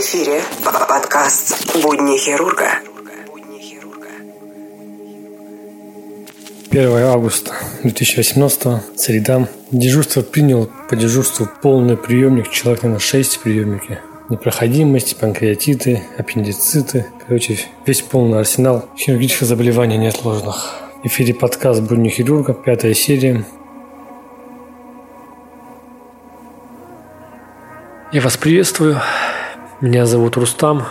эфире подкаст «Будни хирурга». 1 августа 2018, среда. Дежурство принял по дежурству полный приемник, человек на 6 в приемнике. Непроходимость, панкреатиты, аппендициты. Короче, весь полный арсенал хирургических заболеваний неотложных. В эфире подкаст «Будни хирурга», пятая серия. Я вас приветствую. Меня зовут Рустам.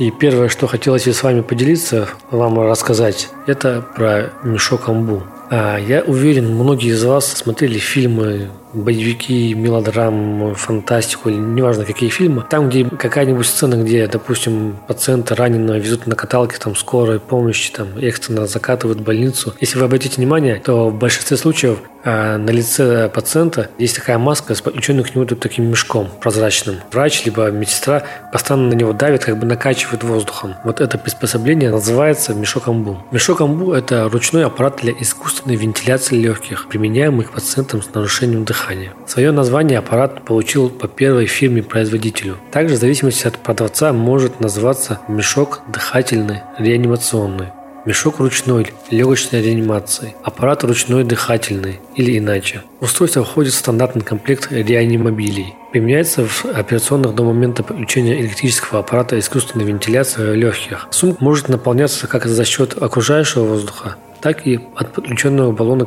И первое, что хотелось с вами поделиться, вам рассказать, это про мешок амбу. А, я уверен, многие из вас смотрели фильмы боевики, мелодрамы, фантастику, или неважно какие фильмы, там, где какая-нибудь сцена, где, допустим, пациента раненого везут на каталке, там, скорой помощи, там, экстренно закатывают в больницу. Если вы обратите внимание, то в большинстве случаев а, на лице пациента есть такая маска, заключенная к нему таким мешком прозрачным. Врач либо медсестра постоянно на него давит, как бы накачивает воздухом. Вот это приспособление называется мешок амбу. Мешок амбу – это ручной аппарат для искусственной вентиляции легких, применяемый к пациентам с нарушением дыхания дыхания. Свое название аппарат получил по первой фирме-производителю. Также в зависимости от продавца может называться мешок дыхательный реанимационный, мешок ручной легочной реанимации, аппарат ручной дыхательный или иначе. Устройство входит в стандартный комплект реанимобилей. Применяется в операционных до момента подключения электрического аппарата искусственной вентиляции легких. Сумка может наполняться как за счет окружающего воздуха, так и от подключенного баллона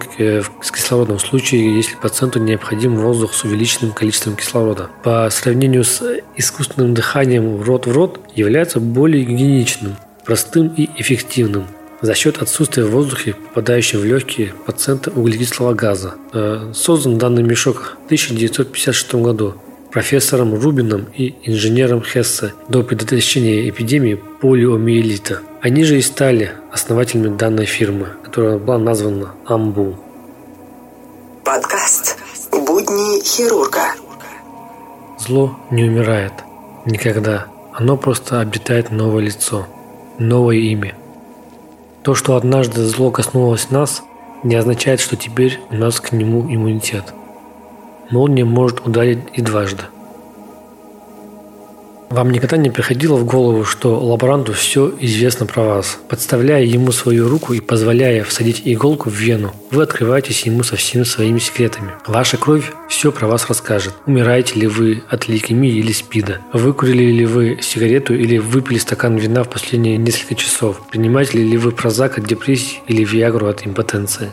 с кислородом в случае, если пациенту необходим воздух с увеличенным количеством кислорода. По сравнению с искусственным дыханием рот в рот является более гигиеничным, простым и эффективным за счет отсутствия в воздухе, попадающего в легкие пациента углекислого газа. Э, создан данный мешок в 1956 году профессором Рубином и инженером Хессе до предотвращения эпидемии полиомиелита. Они же и стали основателями данной фирмы, которая была названа Амбу. Подкаст «Будни хирурга». Зло не умирает. Никогда. Оно просто обретает новое лицо, новое имя. То, что однажды зло коснулось нас, не означает, что теперь у нас к нему иммунитет. Молния может ударить и дважды – вам никогда не приходило в голову, что лаборанту все известно про вас? Подставляя ему свою руку и позволяя всадить иголку в вену, вы открываетесь ему со всеми своими секретами. Ваша кровь все про вас расскажет. Умираете ли вы от лейкемии или спида? Выкурили ли вы сигарету или выпили стакан вина в последние несколько часов? Принимаете ли вы прозак от депрессии или виагру от импотенции?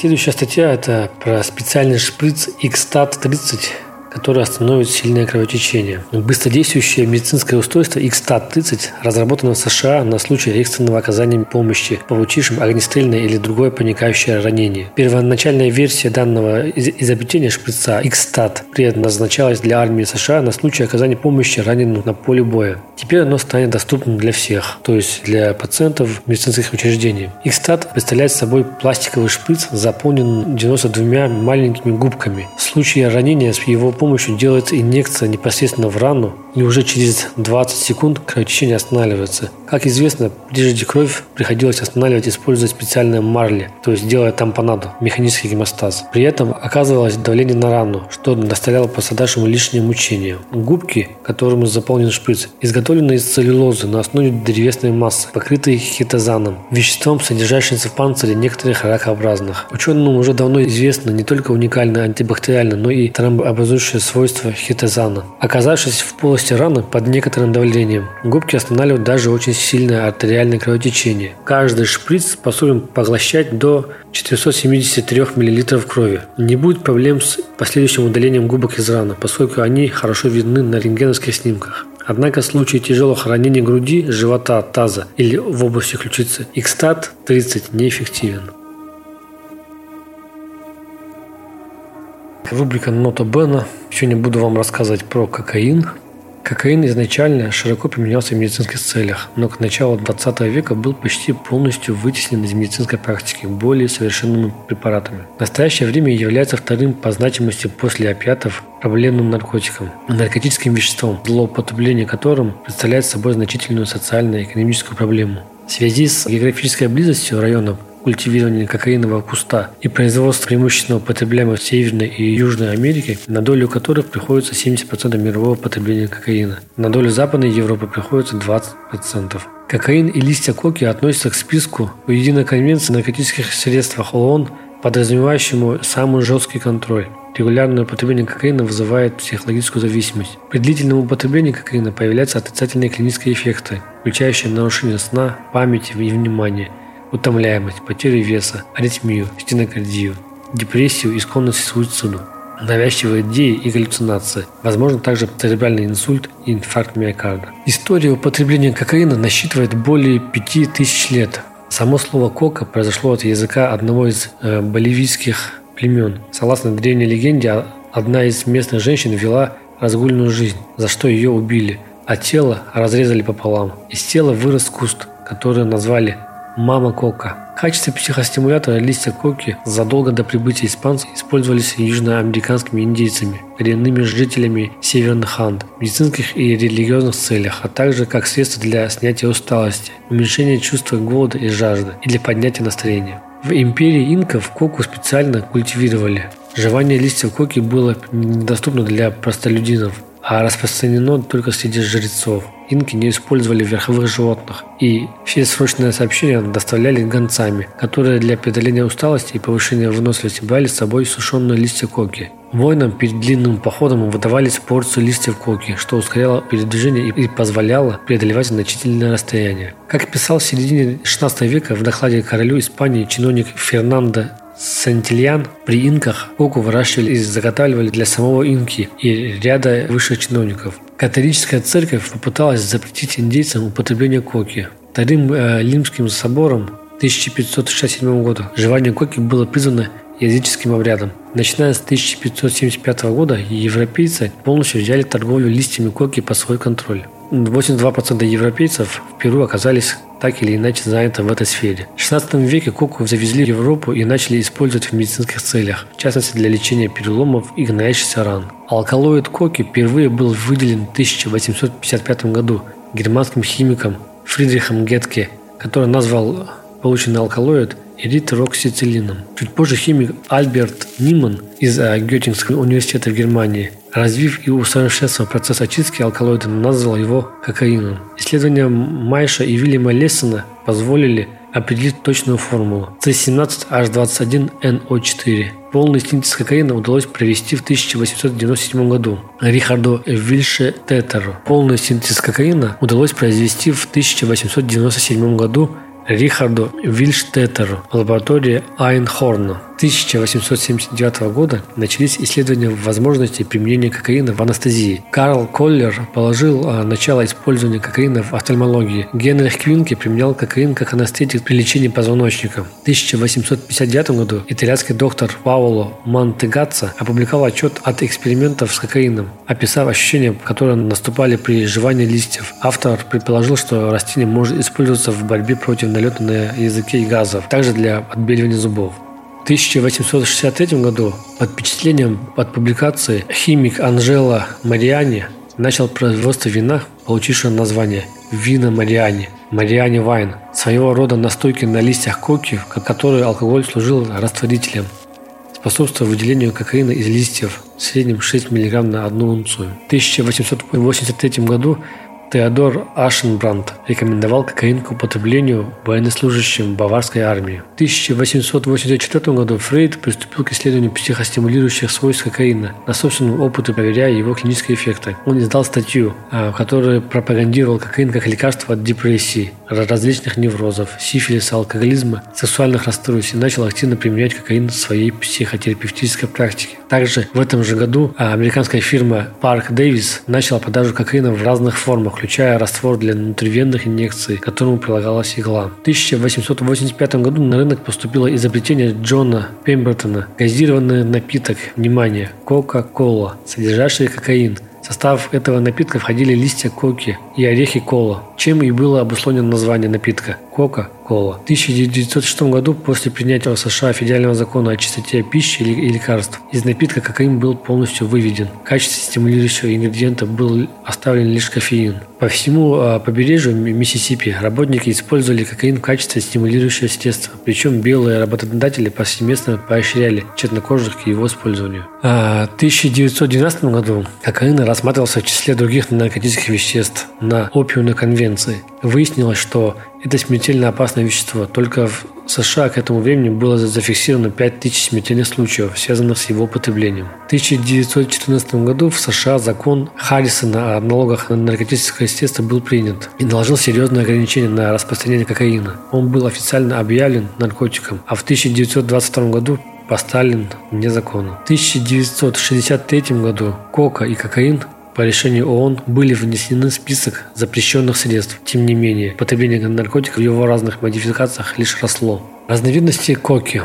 Следующая статья – это про специальный шприц XSTAT-30 которая остановит сильное кровотечение. Быстродействующее медицинское устройство XTAT-30 разработано в США на случай экстренного оказания помощи получившим огнестрельное или другое проникающее ранение. Первоначальная версия данного изобретения шприца XTAT предназначалась для армии США на случай оказания помощи раненым на поле боя. Теперь оно станет доступным для всех, то есть для пациентов медицинских учреждений. XTAT представляет собой пластиковый шприц, заполненный 92 маленькими губками. В случае ранения с его помощью делается инъекция непосредственно в рану, и уже через 20 секунд кровотечение останавливается. Как известно, прежде кровь приходилось останавливать, используя специальные марли, то есть делая тампонаду, механический гемостаз. При этом оказывалось давление на рану, что доставляло пострадавшему лишнее мучение. Губки, которыми заполнен шприц, изготовлены из целлюлозы на основе древесной массы, покрытой хитозаном, веществом, содержащимся в панцире некоторых ракообразных. Ученым уже давно известно не только уникальное антибактериальное, но и тромбообразующее свойство хитозана. Оказавшись в полости раны под некоторым давлением, губки останавливают даже очень сильное артериальное кровотечение. Каждый шприц способен поглощать до 473 мл крови. Не будет проблем с последующим удалением губок из раны, поскольку они хорошо видны на рентгеновских снимках. Однако в случае тяжелого ранения груди, живота, таза или в области ключицы, Xstat 30 неэффективен. Рубрика «Нота Бена». Сегодня буду вам рассказывать про кокаин. Кокаин изначально широко применялся в медицинских целях, но к началу 20 века был почти полностью вытеснен из медицинской практики более совершенными препаратами. В настоящее время является вторым по значимости после опиатов проблемным наркотиком, наркотическим веществом, злоупотребление которым представляет собой значительную социально-экономическую проблему. В связи с географической близостью районов культивирования кокаинового куста и производства преимущественно употребляемого в Северной и Южной Америке, на долю которых приходится 70% мирового потребления кокаина. На долю Западной Европы приходится 20%. Кокаин и листья коки относятся к списку Единой конвенции о наркотических средствах ООН, подразумевающему самый жесткий контроль. Регулярное употребление кокаина вызывает психологическую зависимость. При длительном употреблении кокаина появляются отрицательные клинические эффекты, включающие нарушение сна, памяти и внимания, утомляемость, потерю веса, аритмию, стенокардию, депрессию и склонность к суициду, навязчивые идеи и галлюцинации, возможно также церебральный инсульт и инфаркт миокарда. История употребления кокаина насчитывает более 5000 лет. Само слово «кока» произошло от языка одного из э, боливийских племен. Согласно древней легенде, одна из местных женщин вела разгульную жизнь, за что ее убили, а тело разрезали пополам. Из тела вырос куст, который назвали «мама кока». В качестве психостимулятора листья коки задолго до прибытия испанцев использовались южноамериканскими индейцами, коренными жителями северных Анд, в медицинских и религиозных целях, а также как средство для снятия усталости, уменьшения чувства голода и жажды и для поднятия настроения. В империи инков коку специально культивировали. Жевание листьев коки было недоступно для простолюдинов, а распространено только среди жрецов. Инки не использовали верховых животных, и все срочные сообщения доставляли гонцами, которые для преодоления усталости и повышения выносливости брали с собой сушеные листья коки. Воинам перед длинным походом выдавались порцию листьев коки, что ускоряло передвижение и позволяло преодолевать значительное расстояние. Как писал в середине XVI века в докладе королю Испании чиновник Фернандо Сантильян при инках коку выращивали и заготавливали для самого инки и ряда высших чиновников. Католическая церковь попыталась запретить индейцам употребление коки. Вторым э, Лимским собором 1567 года жевание коки было признано языческим обрядом. Начиная с 1575 года европейцы полностью взяли торговлю листьями коки под свой контроль. 82% европейцев в Перу оказались так или иначе заняты в этой сфере. В 16 веке коку завезли в Европу и начали использовать в медицинских целях, в частности для лечения переломов и гноящихся ран. Алкалоид коки впервые был выделен в 1855 году германским химиком Фридрихом Гетке, который назвал полученный алкалоид эритроксицилином. Чуть позже химик Альберт Ниман из э, Геттингского университета в Германии, развив и усовершенствовав процесс очистки алкалоида, назвал его кокаином. Исследования Майша и Вильяма Лессона позволили определить точную формулу C17H21NO4. Полный синтез кокаина удалось провести в 1897 году Рихарду Вильше Тетеру. Полный синтез кокаина удалось произвести в 1897 году Рихарду Вильштеттеру в лаборатории Айнхорна 1879 года начались исследования возможности применения кокаина в анестезии. Карл Коллер положил а, начало использованию кокаина в офтальмологии. Генрих Квинке применял кокаин как анестетик при лечении позвоночника. В 1859 году итальянский доктор Паоло Мантегаццо опубликовал отчет от экспериментов с кокаином, описав ощущения, которые наступали при жевании листьев. Автор предположил, что растение может использоваться в борьбе против налета на языке и газов, также для отбеливания зубов. В 1863 году под впечатлением от публикации химик Анжела Мариани начал производство вина, получившего название «Вина Мариани» – Мариани Вайн, своего рода настойки на листьях коки, в которой алкоголь служил растворителем, способствуя выделению кокаина из листьев в среднем 6 мг на одну унцию. В 1883 году Теодор Ашенбранд рекомендовал кокаин к употреблению военнослужащим баварской армии. В 1884 году Фрейд приступил к исследованию психостимулирующих свойств кокаина, на собственном опыте проверяя его клинические эффекты. Он издал статью, а, в которой пропагандировал кокаин как лекарство от депрессии, различных неврозов, сифилиса, алкоголизма, сексуальных расстройств и начал активно применять кокаин в своей психотерапевтической практике. Также в этом же году а, американская фирма Park Davis начала продажу кокаина в разных формах, включая раствор для внутривенных инъекций, к которому прилагалась игла. В 1885 году на рынок поступило изобретение Джона Пембертона – газированный напиток, внимание, Кока-Кола, содержащий кокаин – в состав этого напитка входили листья коки и орехи кола, чем и было обусловлено название напитка – Кока-Кола. В 1906 году после принятия в США федерального закона о чистоте пищи и лекарств из напитка кокаин был полностью выведен. В качестве стимулирующего ингредиента был оставлен лишь кофеин. По всему а, побережью Миссисипи работники использовали кокаин в качестве стимулирующего средства, причем белые работодатели повсеместно поощряли чернокожих к его использованию. А, в 1912 году кокаин рассматривался в числе других наркотических веществ на опиумной конвенции. Выяснилось, что это смертельно опасное вещество. Только в США к этому времени было зафиксировано 5000 смертельных случаев, связанных с его употреблением. В 1914 году в США закон Харрисона о налогах на наркотическое средство был принят и наложил серьезные ограничения на распространение кокаина. Он был официально объявлен наркотиком, а в 1922 году поставлен вне закона. В 1963 году кока и кокаин по решению ООН были внесены в список запрещенных средств. Тем не менее, потребление наркотиков в его разных модификациях лишь росло. Разновидности коки.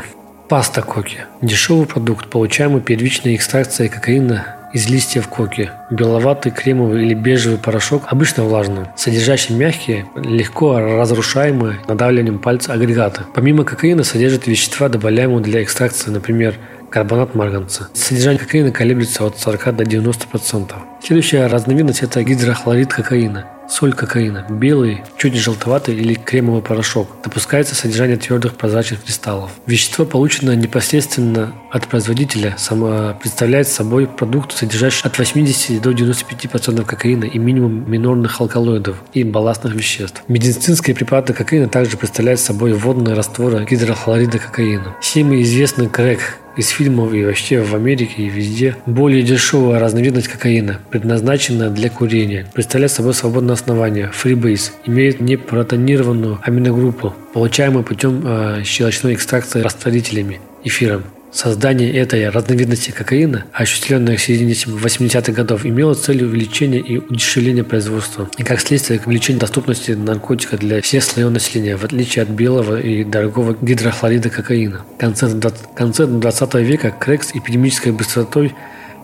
Паста коки. Дешевый продукт, получаемый первичной экстракцией кокаина из листьев коки. Беловатый, кремовый или бежевый порошок, обычно влажный, содержащий мягкие, легко разрушаемые надавливанием пальца агрегаты. Помимо кокаина содержит вещества, добавляемые для экстракции, например, карбонат марганца. Содержание кокаина колеблется от 40 до 90%. Следующая разновидность – это гидрохлорид кокаина. Соль кокаина. Белый, чуть желтоватый или кремовый порошок. Допускается содержание твердых прозрачных кристаллов. Вещество, полученное непосредственно от производителя, само представляет собой продукт, содержащий от 80 до 95% кокаина и минимум минорных алкалоидов и балластных веществ. Медицинские препараты кокаина также представляют собой водные растворы гидрохлорида кокаина. Всем известный крэк из фильмов и вообще в Америке и везде. Более дешевая разновидность кокаина, предназначенная для курения, представляет собой свободное основание Freebase, имеет непротонированную аминогруппу, получаемую путем э, щелочной экстракции растворителями эфиром. Создание этой разновидности кокаина, осуществленное в середине 80-х годов, имело целью увеличения и удешевления производства и, как следствие, увеличения доступности наркотика для всех слоев населения, в отличие от белого и дорогого гидрохлорида кокаина. В конце, в конце 20 века крэк с эпидемической быстротой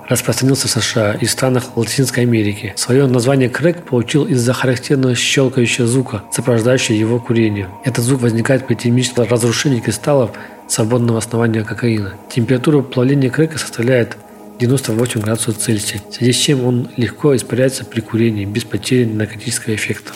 распространился в США и странах Латинской Америки. Свое название крэк получил из-за характерного щелкающего звука, сопровождающего его курение. Этот звук возникает при термическом разрушении кристаллов свободного основания кокаина. Температура плавления крэка составляет 98 градусов Цельсия, в связи с чем он легко испаряется при курении без потери наркотического эффекта.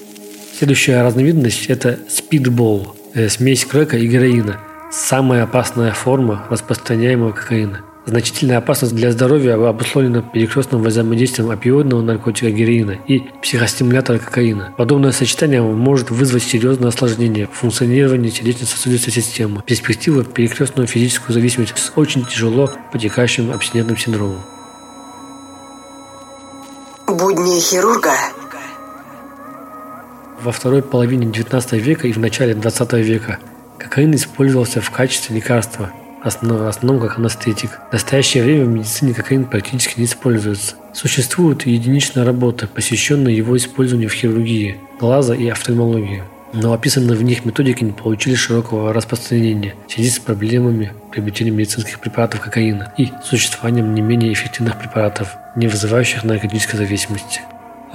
Следующая разновидность – это спидбол – смесь крэка и героина. Самая опасная форма распространяемого кокаина – Значительная опасность для здоровья обусловлена перекрестным взаимодействием опиоидного наркотика героина и психостимулятора кокаина. Подобное сочетание может вызвать серьезное осложнение функционирования сердечно-сосудистой системы, перспективы перекрестную физическую зависимость с очень тяжело потекающим абстинентным синдромом. Будни хирурга во второй половине XIX века и в начале XX века кокаин использовался в качестве лекарства основном, в основном как анестетик. В настоящее время в медицине кокаин практически не используется. Существуют единичные работы, посвященные его использованию в хирургии, глаза и офтальмологии. Но описанные в них методики не получили широкого распространения в связи с проблемами приобретения медицинских препаратов кокаина и существованием не менее эффективных препаратов, не вызывающих наркотической зависимости.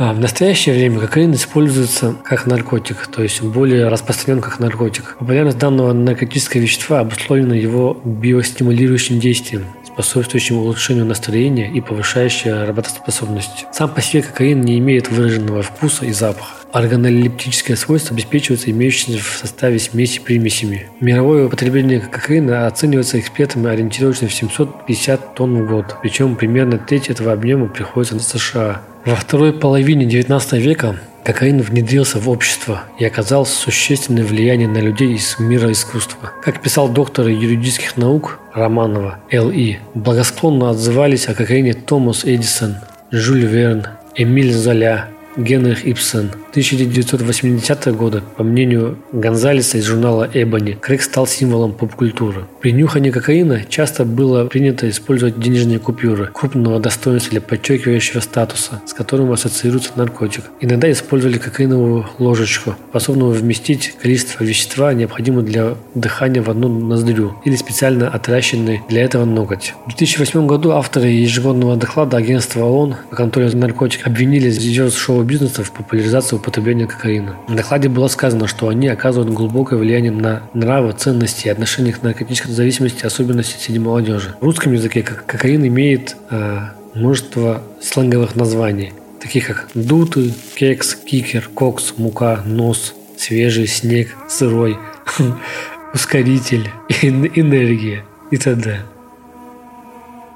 А в настоящее время кокаин используется как наркотик, то есть более распространен как наркотик. Популярность данного наркотического вещества обусловлена его биостимулирующим действием, способствующим улучшению настроения и повышающей работоспособность. Сам по себе кокаин не имеет выраженного вкуса и запаха. Органолептическое свойство обеспечивается имеющимися в составе смеси примесями. Мировое употребление кокаина оценивается экспертами ориентировочно в 750 тонн в год, причем примерно треть этого объема приходится на США. Во второй половине XIX века кокаин внедрился в общество и оказал существенное влияние на людей из мира искусства. Как писал доктор юридических наук Романова Л.И., благосклонно отзывались о кокаине Томас Эдисон, Жюль Верн, Эмиль Золя, Генрих Ипсен. 1980 года, по мнению Гонзалеса из журнала «Эбони», крэк стал символом поп-культуры. При нюхании кокаина часто было принято использовать денежные купюры крупного достоинства или подчеркивающего статуса, с которым ассоциируется наркотик. Иногда использовали кокаиновую ложечку, способную вместить количество вещества, необходимого для дыхания в одну ноздрю, или специально отращенный для этого ноготь. В 2008 году авторы ежегодного доклада агентства ООН по контролю за наркотиками обвинили звезд шоу своего бизнеса в популяризацию употребления кокаина. В докладе было сказано, что они оказывают глубокое влияние на нравы, ценности и отношения к наркотической зависимости, особенности среди молодежи. В русском языке кокаин имеет э, множество сленговых названий, таких как дуты, кекс, кикер, кокс, мука, нос, свежий снег, сырой, ускоритель, энергия и т.д.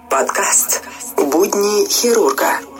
Подкаст «Будни хирурга».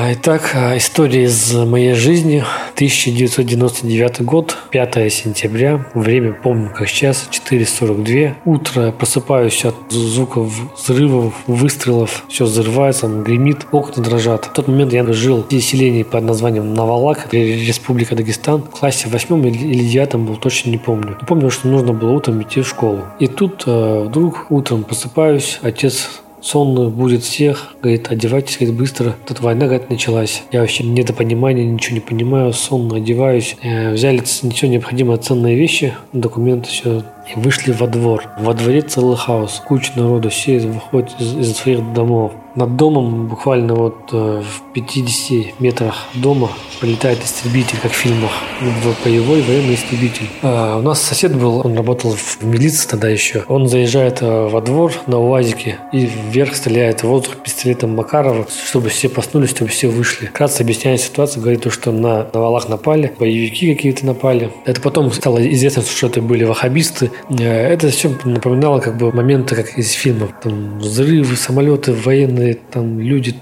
Итак, а, история из моей жизни. 1999 год, 5 сентября. Время помню как сейчас, 4.42. Утро, просыпаюсь от звуков взрывов, выстрелов. Все взрывается, гремит, окна дрожат. В тот момент я жил в селении под названием Навалак, Республика Дагестан. В классе 8 или 9 был, точно не помню. Но помню, что нужно было утром идти в школу. И тут э, вдруг утром просыпаюсь, отец сонную будет всех, говорит, одевайтесь, говорит, быстро. Тут война, говорит, началась. Я вообще недопонимания, ничего не понимаю, сонно одеваюсь. Э, взяли все необходимые ценные вещи, документы, все, и вышли во двор. Во дворе целый хаос, куча народу, все выходят из, из своих домов. Над домом, буквально вот э, в 50 метрах дома, прилетает истребитель, как в фильмах. Боевой военный истребитель. А у нас сосед был, он работал в милиции тогда еще. Он заезжает э, во двор на УАЗике и вверх стреляет в воздух пистолетом Макарова, чтобы все проснулись, чтобы все вышли. Кратко объясняет ситуацию, говорит, что на, на валах напали, боевики какие-то напали. Это потом стало известно, что это были ваххабисты. Э, это все напоминало как бы моменты, как из фильмов. Там взрывы, самолеты военные, там люди,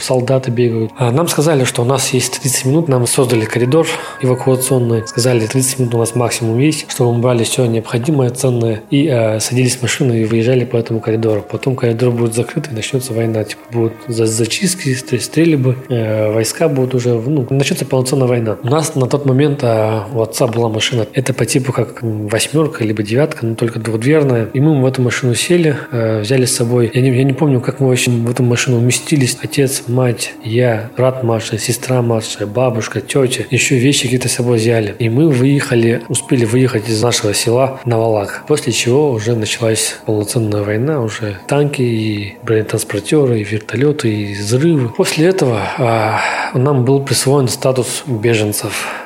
солдаты бегают. А нам сказали, что у нас есть 30 минут, нам создали коридор эвакуационный. Сказали, 30 минут у нас максимум есть, чтобы мы брали все необходимое, ценное, и э, садились в машину и выезжали по этому коридору. Потом коридор будет закрыт, и начнется война. Типа будут зачистки, стрельбы, э, войска будут уже, ну, начнется полноценная война. У нас на тот момент э, у отца была машина, это по типу как восьмерка, либо девятка, но только двухдверная. И мы в эту машину сели, э, взяли с собой, я не, я не помню, как мы вообще в эту машину уместились. Отец, мать, я, брат младший, сестра младшая, бабушка, тетя. Еще вещи какие-то с собой взяли. И мы выехали, успели выехать из нашего села на Валак. После чего уже началась полноценная война. Уже танки и бронетранспортеры, и вертолеты, и взрывы. После этого а, нам был присвоен статус беженцев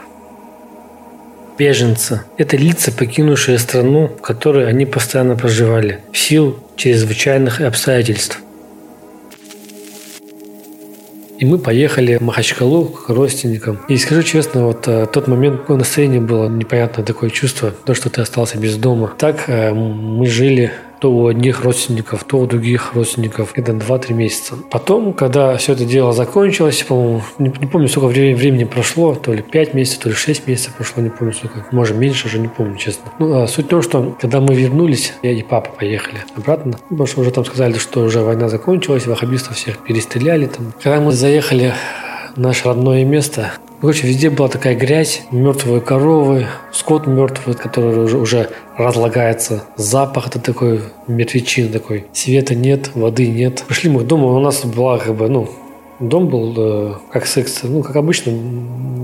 беженцы. Это лица, покинувшие страну, в которой они постоянно проживали, в силу чрезвычайных обстоятельств. И мы поехали в Махачкалу к родственникам. И скажу честно, вот э, тот момент, настроение было, непонятное такое чувство, то, что ты остался без дома. Так э, мы жили то у одних родственников, то у других родственников. Это 2-3 месяца. Потом, когда все это дело закончилось, по-моему, не, не помню, сколько времени, прошло, то ли 5 месяцев, то ли 6 месяцев прошло, не помню сколько. Может, меньше уже, не помню, честно. Ну, а суть в том, что когда мы вернулись, я и папа поехали обратно, потому что уже там сказали, что уже война закончилась, ваххабистов всех перестреляли. Там. Когда мы заехали наше родное место, Короче, везде была такая грязь, мертвые коровы, скот мертвый, который уже, уже разлагается, запах это такой, мертвечин такой, света нет, воды нет. Пришли мы к дому, у нас была как бы, ну, Дом был э, как секс, ну, как обычно,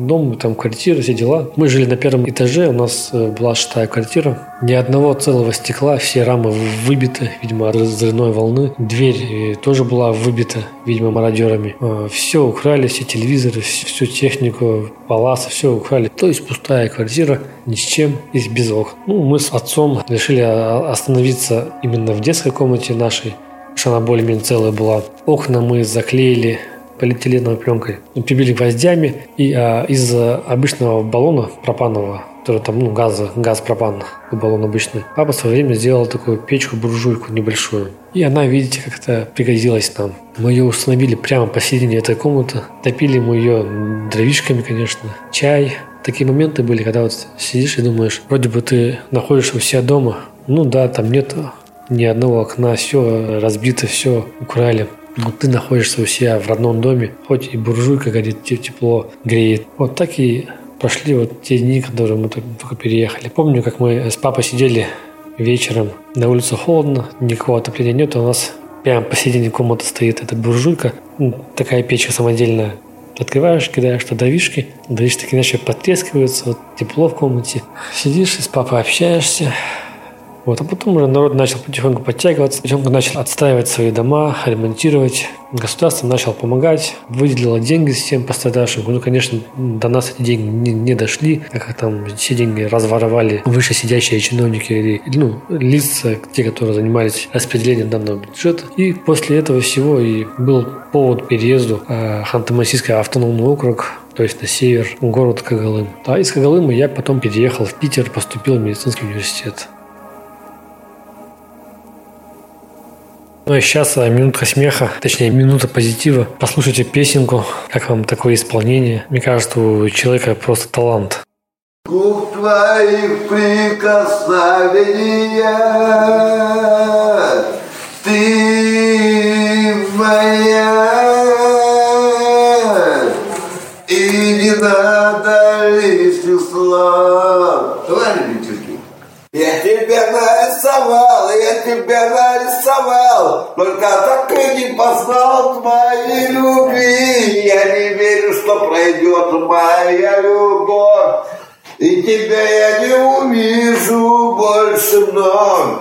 дом, там квартира, все дела. Мы жили на первом этаже, у нас э, была шестая квартира. Ни одного целого стекла, все рамы выбиты, видимо, от взрывной волны. Дверь э, тоже была выбита, видимо, мародерами. Все украли, все телевизоры, всю технику, паласы, все украли. То есть пустая квартира, ни с чем и без окон. Ну, мы с отцом решили остановиться именно в детской комнате нашей, что она более-менее целая была. Окна мы заклеили полиэтиленовой пленкой, прибили гвоздями, и а, из обычного баллона пропанового, который там, ну, газа, газ пропан, баллон обычный, папа в свое время сделал такую печку-буржуйку небольшую. И она, видите, как-то пригодилась нам. Мы ее установили прямо посередине этой комнаты. Топили мы ее дровишками, конечно. Чай. Такие моменты были, когда вот сидишь и думаешь, вроде бы ты находишься у себя дома. Ну да, там нет ни одного окна, все разбито, все украли но ты находишься у себя в родном доме, хоть и буржуйка горит, тепло греет. Вот так и прошли вот те дни, которые мы только переехали. Помню, как мы с папой сидели вечером, на улице холодно, никакого отопления нет, у нас прямо посередине комнаты стоит эта буржуйка, ну, такая печка самодельная. Открываешь, кидаешь туда вишки, дровишки такие начали потрескиваются, вот тепло в комнате. Сидишь и с папой общаешься, Вот, а потом уже народ начал потихоньку подтягиваться, потихоньку начал отстаивать свои дома, ремонтировать. Государство начало помогать, выделило деньги всем пострадавшим. Ну, конечно, до нас эти деньги не, не дошли, как там все деньги разворовали выше сидящие чиновники или ну, лица, те, которые занимались распределением данного бюджета. И после этого всего и был повод переезду э, Ханты-Мансийский автономный округ то есть на север, город Кагалым. А из Кагалыма я потом переехал в Питер, поступил в медицинский университет. Ну и сейчас а, минутка смеха, точнее минута позитива. Послушайте песенку, как вам такое исполнение. Мне кажется, у человека просто талант. Губ твоих прикосновения Ты моя И не надо лишних слов Товарищи я тебя нарисовал, я тебя нарисовал, только так и не познал твоей любви. Я не верю, что пройдет моя любовь, и тебя я не увижу больше вновь.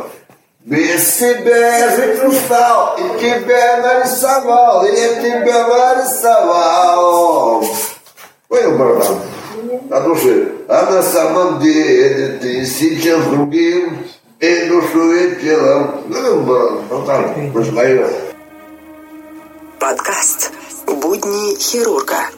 Без тебя я жить устал, и тебя нарисовал, и я тебя нарисовал. Понял, братан? На душе. А на самом деле ты сейчас другим и душу, и телом. Ну, так, Подкаст «Будни хирурга».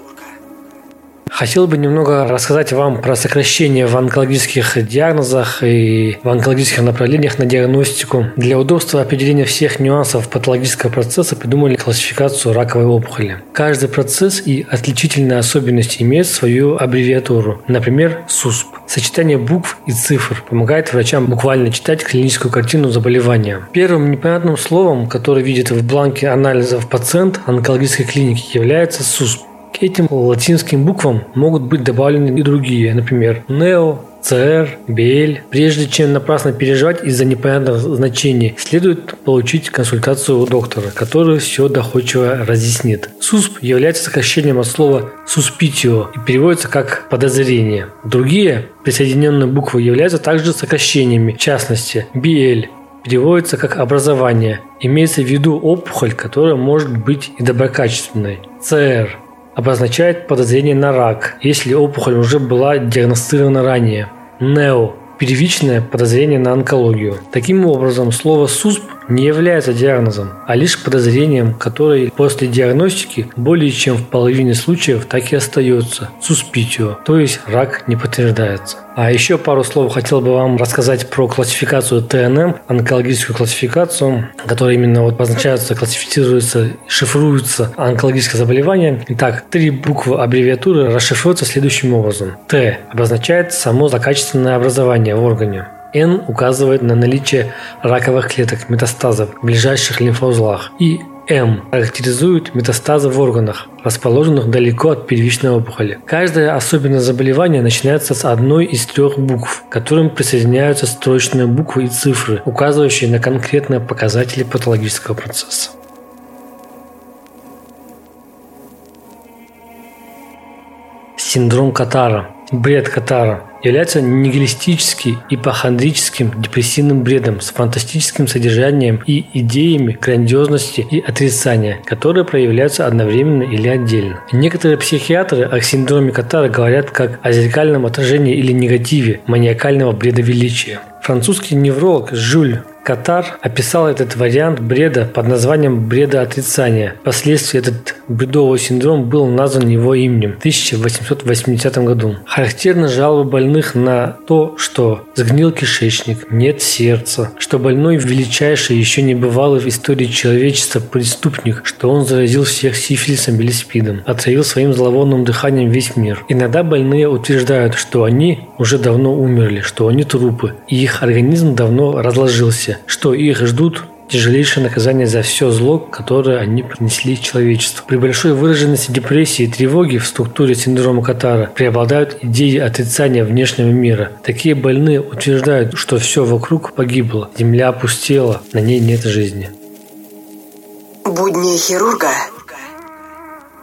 Хотел бы немного рассказать вам про сокращение в онкологических диагнозах и в онкологических направлениях на диагностику. Для удобства определения всех нюансов патологического процесса придумали классификацию раковой опухоли. Каждый процесс и отличительные особенности имеют свою аббревиатуру, например, СУСП. Сочетание букв и цифр помогает врачам буквально читать клиническую картину заболевания. Первым непонятным словом, которое видит в бланке анализов пациент онкологической клиники, является СУСП. К этим латинским буквам могут быть добавлены и другие, например, NEO, CR, BL. Прежде чем напрасно переживать из-за непонятных значений, следует получить консультацию у доктора, который все доходчиво разъяснит. СУСП является сокращением от слова «суспитио» и переводится как «подозрение». Другие присоединенные буквы являются также сокращениями, в частности, BL переводится как «образование». Имеется в виду опухоль, которая может быть и доброкачественной. CR обозначает подозрение на рак, если опухоль уже была диагностирована ранее. Нео – первичное подозрение на онкологию. Таким образом, слово «СУСП» не является диагнозом, а лишь подозрением, которое после диагностики более чем в половине случаев так и остается – суспитио, то есть рак не подтверждается. А еще пару слов хотел бы вам рассказать про классификацию ТНМ, онкологическую классификацию, которая именно вот обозначается, классифицируется, шифруется онкологическое заболевание. Итак, три буквы аббревиатуры расшифруются следующим образом. Т обозначает само злокачественное образование в органе. N указывает на наличие раковых клеток метастазов в ближайших лимфоузлах. И М характеризует метастазы в органах, расположенных далеко от первичной опухоли. Каждое особенное заболевание начинается с одной из трех букв, к которым присоединяются строчные буквы и цифры, указывающие на конкретные показатели патологического процесса. Синдром Катара. Бред Катара является нигилистическим, ипохондрическим, депрессивным бредом с фантастическим содержанием и идеями грандиозности и отрицания, которые проявляются одновременно или отдельно. Некоторые психиатры о синдроме Катара говорят как о зеркальном отражении или негативе маниакального бреда величия. Французский невролог Жюль Катар описал этот вариант бреда под названием бреда отрицания. Впоследствии этот бредовый синдром был назван его именем в 1880 году. Характерны жалобы больных на то, что сгнил кишечник, нет сердца, что больной величайший еще не бывалый в истории человечества преступник, что он заразил всех сифилисом или спидом, отравил своим зловонным дыханием весь мир. Иногда больные утверждают, что они уже давно умерли, что они трупы, и их организм давно разложился, что их ждут тяжелейшее наказание за все зло, которое они принесли человечеству. При большой выраженности депрессии и тревоги в структуре синдрома Катара преобладают идеи отрицания внешнего мира. Такие больные утверждают, что все вокруг погибло, земля опустела, на ней нет жизни. Будни хирурга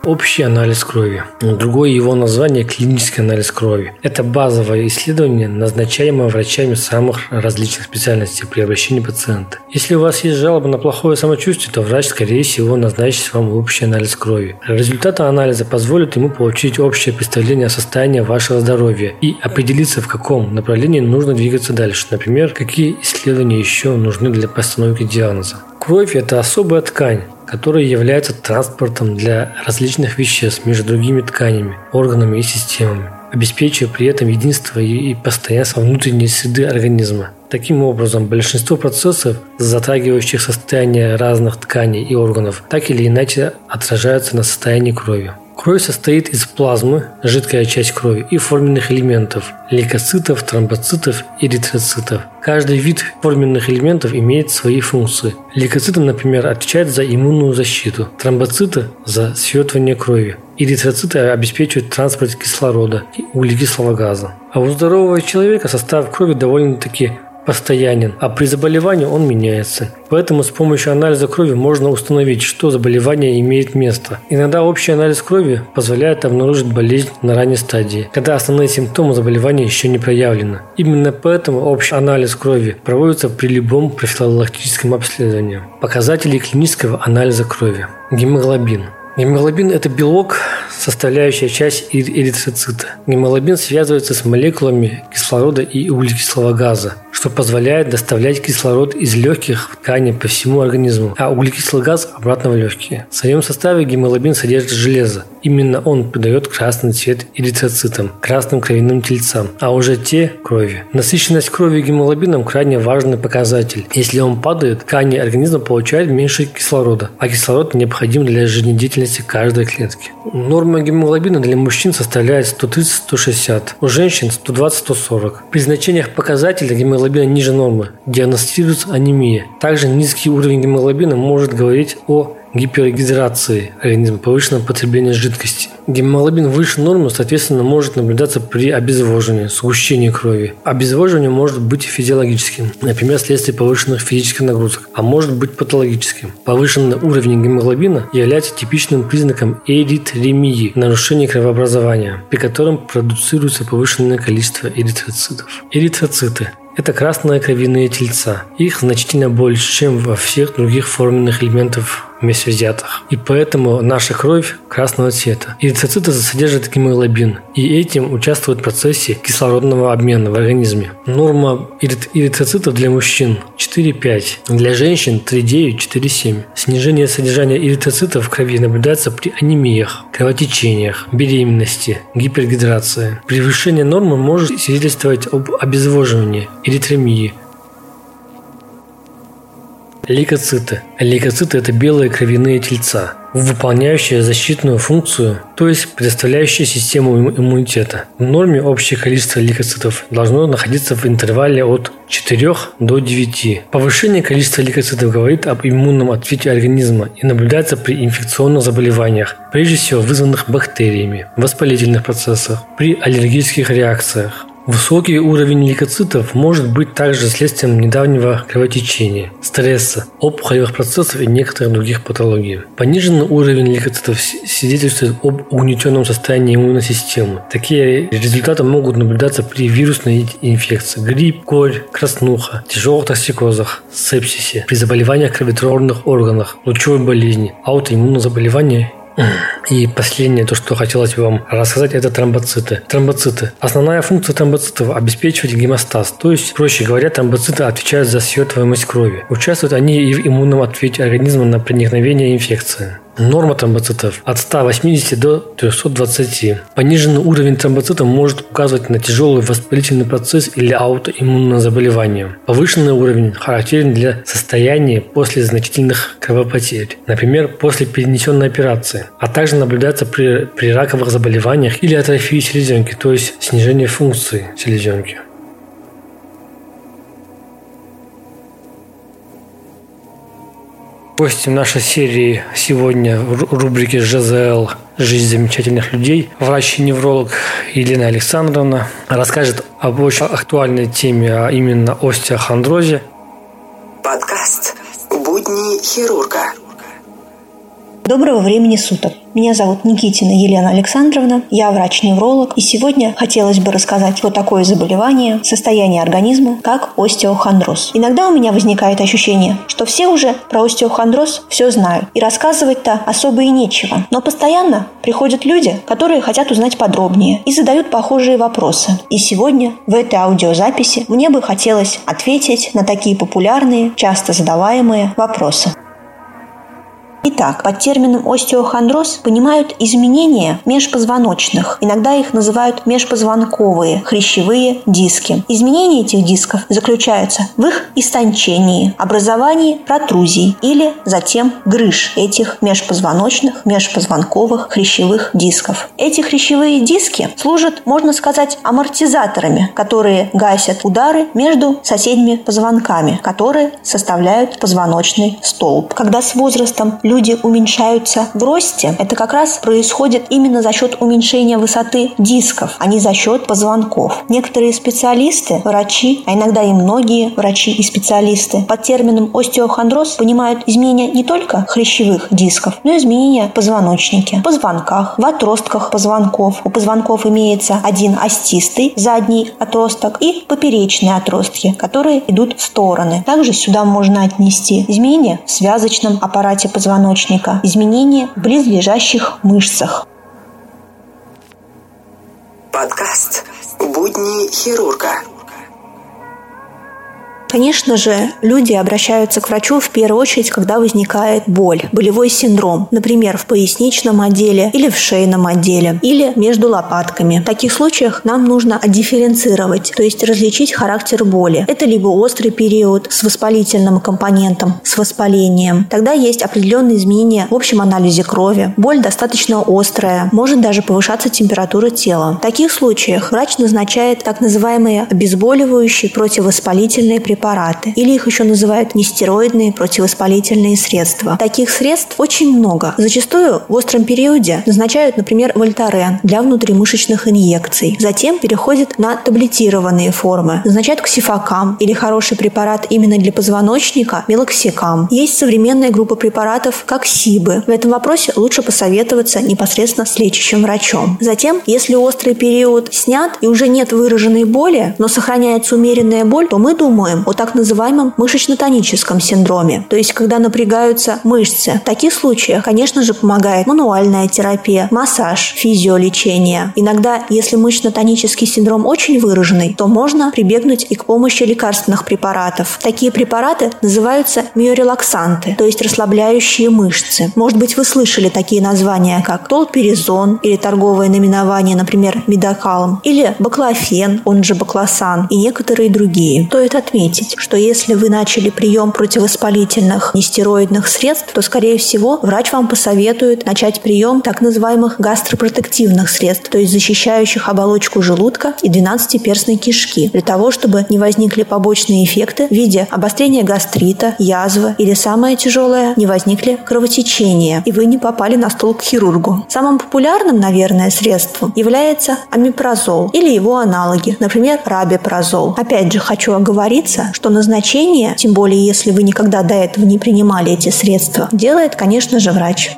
Общий анализ крови. Другое его название – клинический анализ крови. Это базовое исследование, назначаемое врачами самых различных специальностей при обращении пациента. Если у вас есть жалоба на плохое самочувствие, то врач, скорее всего, назначит вам общий анализ крови. Результаты анализа позволят ему получить общее представление о состоянии вашего здоровья и определиться, в каком направлении нужно двигаться дальше. Например, какие исследования еще нужны для постановки диагноза. Кровь – это особая ткань, которая является транспортом для различных веществ между другими тканями, органами и системами, обеспечивая при этом единство и постоянство внутренней среды организма. Таким образом, большинство процессов, затрагивающих состояние разных тканей и органов, так или иначе отражаются на состоянии крови. Кровь состоит из плазмы, жидкая часть крови, и форменных элементов – лейкоцитов, тромбоцитов и эритроцитов. Каждый вид форменных элементов имеет свои функции. Лейкоциты, например, отвечают за иммунную защиту, тромбоциты – за светывание крови. Эритроциты обеспечивают транспорт кислорода и углекислого газа. А у здорового человека состав крови довольно-таки постоянен, а при заболевании он меняется. Поэтому с помощью анализа крови можно установить, что заболевание имеет место. Иногда общий анализ крови позволяет обнаружить болезнь на ранней стадии, когда основные симптомы заболевания еще не проявлены. Именно поэтому общий анализ крови проводится при любом профилактическом обследовании. Показатели клинического анализа крови. Гемоглобин. Гемоглобин – это белок, составляющая часть эритроцита. Гемоглобин связывается с молекулами кислорода и углекислого газа, что позволяет доставлять кислород из легких тканей по всему организму, а углекислый газ обратно в легкие. В своем составе гемоглобин содержит железо. Именно он придает красный цвет эритроцитам, красным кровяным тельцам, а уже те – крови. Насыщенность крови гемоглобином крайне важный показатель. Если он падает, ткани организма получают меньше кислорода, а кислород необходим для жизнедеятельности деятельности каждой клетки. Норма гемоглобина для мужчин составляет 130-160, у женщин 120-140. При значениях показателя гемоглобина ниже нормы диагностируется анемия. Также низкий уровень гемоглобина может говорить о гипергидрации организма, повышенном потреблении жидкости. Гемоглобин выше нормы, соответственно, может наблюдаться при обезвоживании, сгущении крови. Обезвоживание может быть физиологическим, например, вследствие повышенных физических нагрузок, а может быть патологическим. Повышенный уровень гемоглобина является типичным признаком эритремии, нарушения кровообразования, при котором продуцируется повышенное количество эритроцитов. Эритроциты это красные кровяные тельца. Их значительно больше, чем во всех других форменных элементов вместе взятых. И поэтому наша кровь красного цвета. Эритроциты содержат гемоглобин, и этим участвуют в процессе кислородного обмена в организме. Норма эритроцитов для мужчин 4,5, для женщин 3,9-4,7. Снижение содержания эритроцитов в крови наблюдается при анемиях, кровотечениях, беременности, гипергидрации. Превышение нормы может свидетельствовать об обезвоживании, эритремии, Лейкоциты. Лейкоциты – это белые кровяные тельца, выполняющие защитную функцию, то есть предоставляющие систему иммунитета. В норме общее количество лейкоцитов должно находиться в интервале от 4 до 9. Повышение количества лейкоцитов говорит об иммунном ответе организма и наблюдается при инфекционных заболеваниях, прежде всего вызванных бактериями, воспалительных процессах, при аллергических реакциях, Высокий уровень лейкоцитов может быть также следствием недавнего кровотечения, стресса, опухолевых процессов и некоторых других патологий. Пониженный уровень лейкоцитов свидетельствует об угнетенном состоянии иммунной системы. Такие результаты могут наблюдаться при вирусной инфекции, грипп, корь, краснуха, тяжелых токсикозах, сепсисе, при заболеваниях кровотворных органах, лучевой болезни, аутоиммунных заболеваниях и последнее, то, что хотелось бы вам рассказать, это тромбоциты. Тромбоциты. Основная функция тромбоцитов – обеспечивать гемостаз. То есть, проще говоря, тромбоциты отвечают за световаемость крови. Участвуют они и в иммунном ответе организма на проникновение инфекции. Норма тромбоцитов от 180 до 320. Пониженный уровень тромбоцитов может указывать на тяжелый воспалительный процесс или аутоиммунное заболевание. Повышенный уровень характерен для состояния после значительных кровопотерь, например, после перенесенной операции, а также наблюдается при, при раковых заболеваниях или атрофии селезенки, то есть снижение функции селезенки. Гостем нашей серии сегодня в рубрике ЖЗЛ «Жизнь замечательных людей» врач-невролог Елена Александровна расскажет об очень актуальной теме, а именно остеохондрозе. Подкаст «Будни хирурга». Доброго времени суток. Меня зовут Никитина Елена Александровна, я врач-невролог, и сегодня хотелось бы рассказать про такое заболевание, состояние организма, как остеохондроз. Иногда у меня возникает ощущение, что все уже про остеохондроз все знают, и рассказывать-то особо и нечего. Но постоянно приходят люди, которые хотят узнать подробнее и задают похожие вопросы. И сегодня в этой аудиозаписи мне бы хотелось ответить на такие популярные, часто задаваемые вопросы. Итак, под термином остеохондроз понимают изменения межпозвоночных. Иногда их называют межпозвонковые хрящевые диски. Изменения этих дисков заключаются в их истончении, образовании протрузий или затем грыж этих межпозвоночных, межпозвонковых хрящевых дисков. Эти хрящевые диски служат, можно сказать, амортизаторами, которые гасят удары между соседними позвонками, которые составляют позвоночный столб. Когда с возрастом люди уменьшаются в росте, это как раз происходит именно за счет уменьшения высоты дисков, а не за счет позвонков. Некоторые специалисты, врачи, а иногда и многие врачи и специалисты под термином остеохондроз понимают изменения не только хрящевых дисков, но и изменения в позвоночнике, позвонках, в отростках позвонков. У позвонков имеется один остистый задний отросток и поперечные отростки, которые идут в стороны. Также сюда можно отнести изменения в связочном аппарате позвонка позвоночника, изменения в близлежащих мышцах. Подкаст «Будни хирурга». Конечно же, люди обращаются к врачу в первую очередь, когда возникает боль, болевой синдром, например, в поясничном отделе или в шейном отделе, или между лопатками. В таких случаях нам нужно дифференцировать, то есть различить характер боли. Это либо острый период с воспалительным компонентом, с воспалением. Тогда есть определенные изменения в общем анализе крови. Боль достаточно острая, может даже повышаться температура тела. В таких случаях врач назначает так называемые обезболивающие противовоспалительные препараты препараты, или их еще называют нестероидные противовоспалительные средства. Таких средств очень много. Зачастую в остром периоде назначают, например, вольтарен для внутримышечных инъекций. Затем переходят на таблетированные формы. Назначают ксифокам или хороший препарат именно для позвоночника – мелоксикам. Есть современная группа препаратов, как СИБы. В этом вопросе лучше посоветоваться непосредственно с лечащим врачом. Затем, если острый период снят и уже нет выраженной боли, но сохраняется умеренная боль, то мы думаем о так называемом мышечно-тоническом синдроме, то есть когда напрягаются мышцы. В таких случаях, конечно же, помогает мануальная терапия, массаж, физиолечение. Иногда, если мышечно-тонический синдром очень выраженный, то можно прибегнуть и к помощи лекарственных препаратов. Такие препараты называются миорелаксанты, то есть расслабляющие мышцы. Может быть, вы слышали такие названия, как толперизон или торговое наименование, например, медокалм, или баклофен, он же баклосан, и некоторые другие. Стоит отметить, отметить, что если вы начали прием противовоспалительных нестероидных средств, то, скорее всего, врач вам посоветует начать прием так называемых гастропротективных средств, то есть защищающих оболочку желудка и 12-перстной кишки, для того, чтобы не возникли побочные эффекты в виде обострения гастрита, язвы или самое тяжелое, не возникли кровотечения, и вы не попали на стол к хирургу. Самым популярным, наверное, средством является амипрозол или его аналоги, например, рабипрозол. Опять же, хочу оговориться, что назначение, тем более если вы никогда до этого не принимали эти средства, делает, конечно же, врач.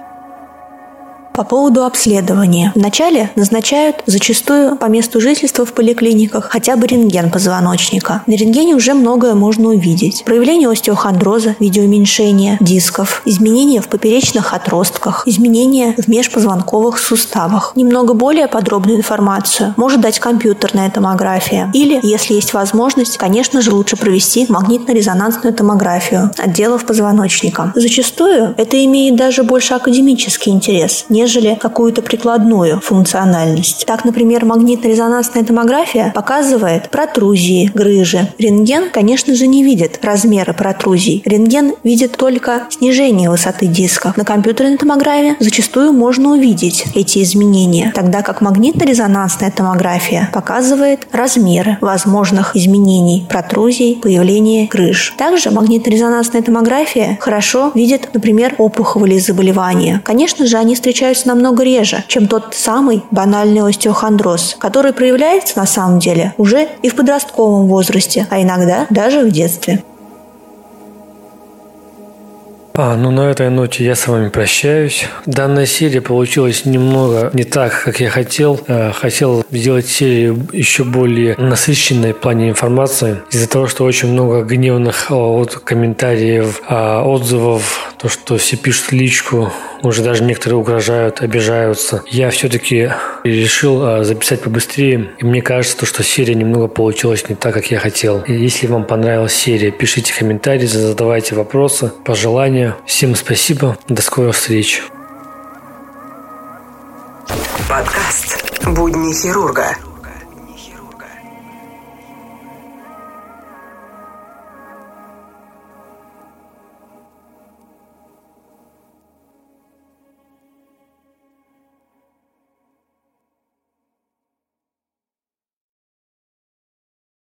По поводу обследования. Вначале назначают зачастую по месту жительства в поликлиниках хотя бы рентген позвоночника. На рентгене уже многое можно увидеть. Проявление остеохондроза в виде уменьшения дисков, изменения в поперечных отростках, изменения в межпозвонковых суставах. Немного более подробную информацию может дать компьютерная томография. Или, если есть возможность, конечно же, лучше провести магнитно-резонансную томографию отделов позвоночника. Зачастую это имеет даже больше академический интерес, не нежели какую-то прикладную функциональность. Так, например, магнитно-резонансная томография показывает протрузии, грыжи. Рентген, конечно же, не видит размеры протрузий. Рентген видит только снижение высоты диска. На компьютерной томографии зачастую можно увидеть эти изменения, тогда как магнитно-резонансная томография показывает размеры возможных изменений протрузий, появления грыж. Также магнитно-резонансная томография хорошо видит, например, опухоли заболевания. Конечно же, они встречаются встречаются намного реже, чем тот самый банальный остеохондроз, который проявляется на самом деле уже и в подростковом возрасте, а иногда даже в детстве. А, ну на этой ноте я с вами прощаюсь. Данная серия получилась немного не так, как я хотел. Э, хотел сделать серию еще более насыщенной в плане информации. Из-за того, что очень много гневных вот, комментариев, а, отзывов, то, что все пишут личку, уже даже некоторые угрожают, обижаются. Я все-таки решил а, записать побыстрее. И мне кажется, что серия немного получилась не так, как я хотел. И если вам понравилась серия, пишите комментарии, задавайте вопросы, пожелания. Всем спасибо. До скорых встреч. Подкаст «Будни хирурга»